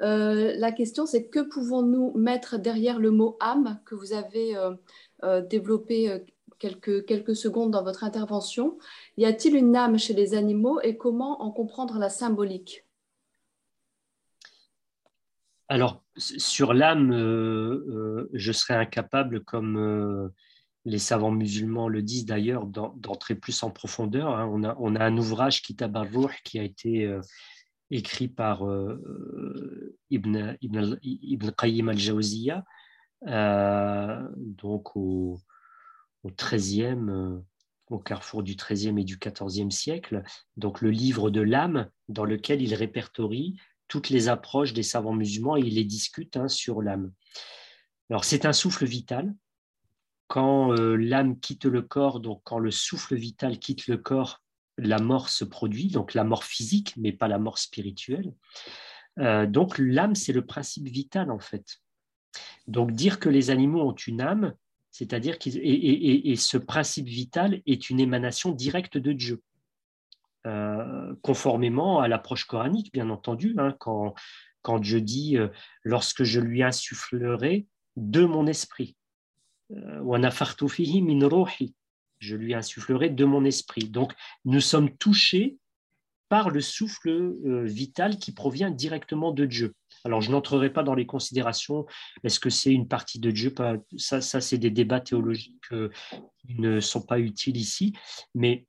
la question, c'est que pouvons-nous mettre derrière le mot âme que vous avez développé quelques, secondes dans votre intervention? Y a-t-il une âme chez les animaux et comment en comprendre la symbolique? Alors, sur l'âme, euh, euh, je serais incapable, comme euh, les savants musulmans le disent d'ailleurs, d'entrer plus en profondeur. Hein. On, a, on, a, un ouvrage, Kitab al-Ruh, qui a été écrit par Ibn, Ibn, Ibn, Qayyim al-Jawziyya, donc au, au 13e, au carrefour du XIIIe et du XIVe siècle, donc le livre de l'âme, dans lequel il répertorie toutes les approches des savants musulmans et ils les discutent hein, sur l'âme. Alors c'est un souffle vital. Quand euh, l'âme quitte le corps, donc quand le souffle vital quitte le corps, la mort se produit, donc la mort physique, mais pas la mort spirituelle. Euh, donc l'âme, c'est le principe vital en fait. Donc dire que les animaux ont une âme, c'est-à-dire que et, ce principe vital est une émanation directe de Dieu. Euh, conformément à l'approche coranique, bien entendu, hein, quand, quand Dieu dit euh, lorsque je lui insufflerai de mon esprit. Je lui insufflerai de mon esprit. Donc, nous sommes touchés par le souffle vital qui provient directement de Dieu. Alors, je n'entrerai pas dans les considérations, est-ce que c'est une partie de Dieu? Ça, ça c'est des débats théologiques qui ne sont pas utiles ici, mais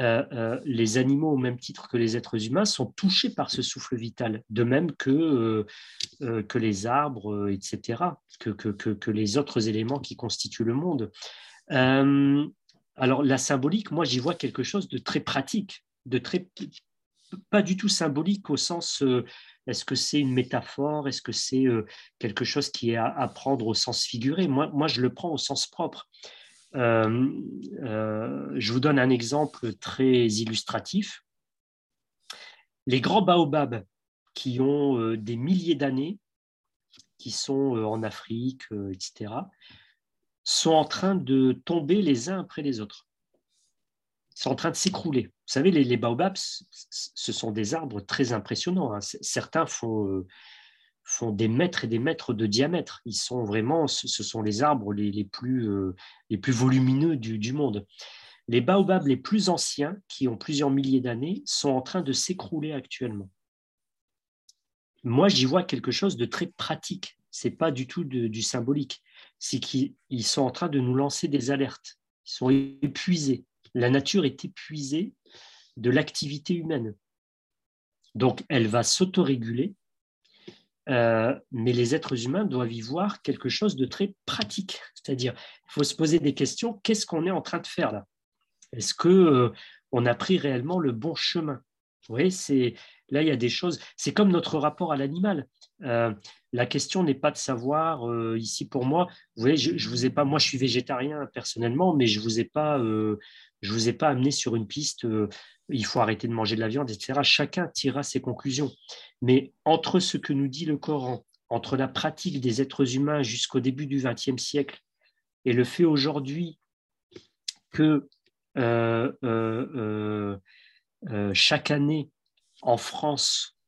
euh, euh, les animaux, au même titre que les êtres humains, sont touchés par ce souffle vital, de même que, euh, que les arbres, etc., que, que, les autres éléments qui constituent le monde. Alors la symbolique, moi j'y vois quelque chose de très pratique, de très pas du tout symbolique au sens est-ce que c'est une métaphore, est-ce que c'est quelque chose qui est à, prendre au sens figuré? Moi, je le prends au sens propre. Euh, euh, je vous donne un exemple très illustratif. Les grands baobabs qui ont euh, des milliers d'années, qui sont en Afrique, etc., sont en train de tomber les uns après les autres. Ils sont en train de s'écrouler. Vous savez, les, baobabs, ce sont des arbres très impressionnants. Hein. Certains font font des mètres et des mètres de diamètre. Ils sont vraiment, ce sont les arbres les, plus, euh, les plus volumineux du, monde. Les baobabs les plus anciens, qui ont plusieurs milliers d'années, sont en train de s'écrouler actuellement. Moi, j'y vois quelque chose de très pratique. C'est pas du tout du symbolique. C'est qu'ils sont en train de nous lancer des alertes. Ils sont épuisés. La nature est épuisée de l'activité humaine. Donc, elle va s'autoréguler euh, mais les êtres humains doivent y voir quelque chose de très pratique. C'est-à-dire, il faut se poser des questions. Qu'est-ce qu'on est en train de faire là? Est-ce que euh, a pris réellement le bon chemin? Vous voyez, là il y a des choses. C'est comme notre rapport à l'animal. Euh, la question n'est pas de savoir ici pour moi. Vous voyez, je, je, vous ai pas. Moi, je suis végétarien personnellement, mais je vous ai pas. je vous ai pas amené sur une piste il faut arrêter de manger de la viande, etc. Chacun tirera ses conclusions. Mais entre ce que nous dit le Coran, entre la pratique des êtres humains jusqu'au début du XXe siècle et le fait aujourd'hui que euh, euh, euh, chaque année en France,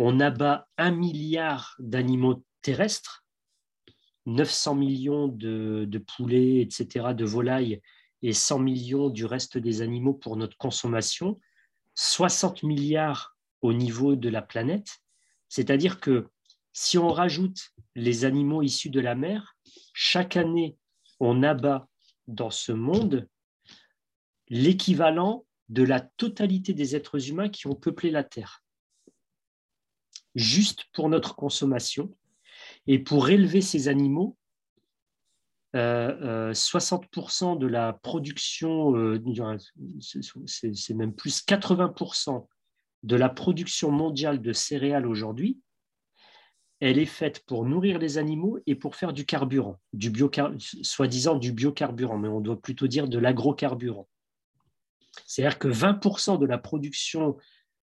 on abat un milliard d'animaux terrestres, 900 millions de, poulets, etc., de volailles et 100 millions du reste des animaux pour notre consommation, 60 milliards au niveau de la planète. C'est-à-dire que si on rajoute les animaux issus de la mer, chaque année, on abat dans ce monde l'équivalent de la totalité des êtres humains qui ont peuplé la Terre. Juste pour notre consommation. Et pour élever ces animaux, 60% euh, euh, de la production, euh, c'est même plus 80% de la production mondiale de céréales aujourd'hui, elle est faite pour nourrir les animaux et pour faire du carburant, du soi-disant du biocarburant, mais on doit plutôt dire de l'agrocarburant. C'est-à-dire que 20% de la production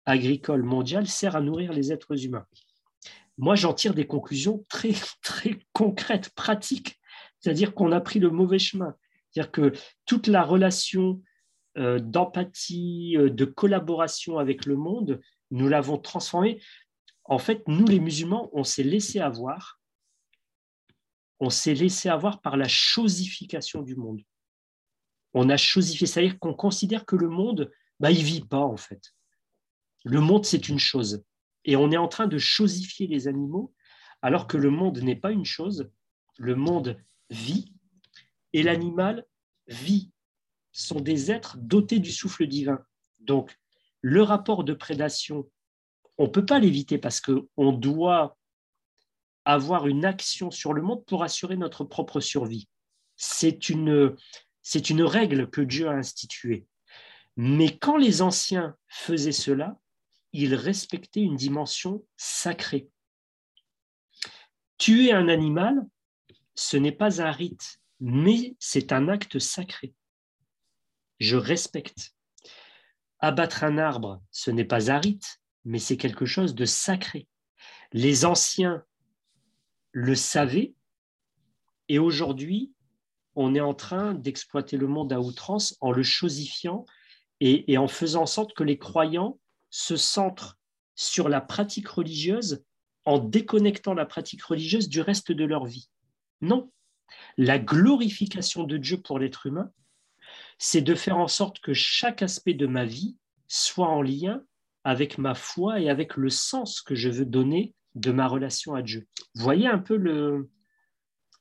agricole mondiale sert à nourrir les êtres humains. Moi, j'en tire des conclusions très, très concrètes, pratiques c'est-à-dire qu'on a pris le mauvais chemin. C'est-à-dire que toute la relation euh, d'empathie, euh, de collaboration avec le monde, nous l'avons transformée. en fait, nous les musulmans, on s'est laissé avoir, on s'est laissé avoir par la chosification du monde. On a chosifié, c'est-à-dire qu'on considère que le monde, bah, il vit pas en fait. Le monde, c'est une chose. Et on est en train de chosifier les animaux, alors que le monde n'est pas une chose. Le monde vit et l'animal vit. sont des êtres dotés du souffle divin. Donc, le rapport de prédation, on ne peut pas l'éviter parce qu'on doit avoir une action sur le monde pour assurer notre propre survie. C'est une, c'est une règle que Dieu a instituée. Mais quand les anciens faisaient cela, ils respectaient une dimension sacrée. Tuer un animal, ce n'est pas un rite, mais c'est un acte sacré. Je respecte. Abattre un arbre, ce n'est pas un rite, mais c'est quelque chose de sacré. Les anciens le savaient, et aujourd'hui, on est en train d'exploiter le monde à outrance en le chosifiant et, et en faisant en sorte que les croyants se centrent sur la pratique religieuse en déconnectant la pratique religieuse du reste de leur vie. Non, la glorification de Dieu pour l'être humain, c'est de faire en sorte que chaque aspect de ma vie soit en lien avec ma foi et avec le sens que je veux donner de ma relation à Dieu. Vous voyez un peu le,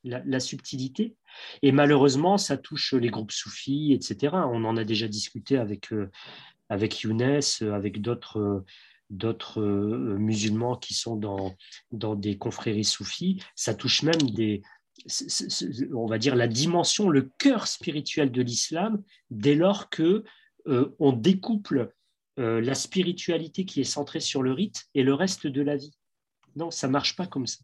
la, subtilité? Et malheureusement, ça touche les groupes soufis, etc. On en a déjà discuté avec, euh, avec Younes, avec d'autres d'autres euh, musulmans qui sont dans, des confréries soufis. Ça touche même des, on va dire, la dimension, le cœur spirituel de l'islam, dès lors que euh, on découple euh, la spiritualité qui est centrée sur le rite et le reste de la vie. Non, ça marche pas comme ça.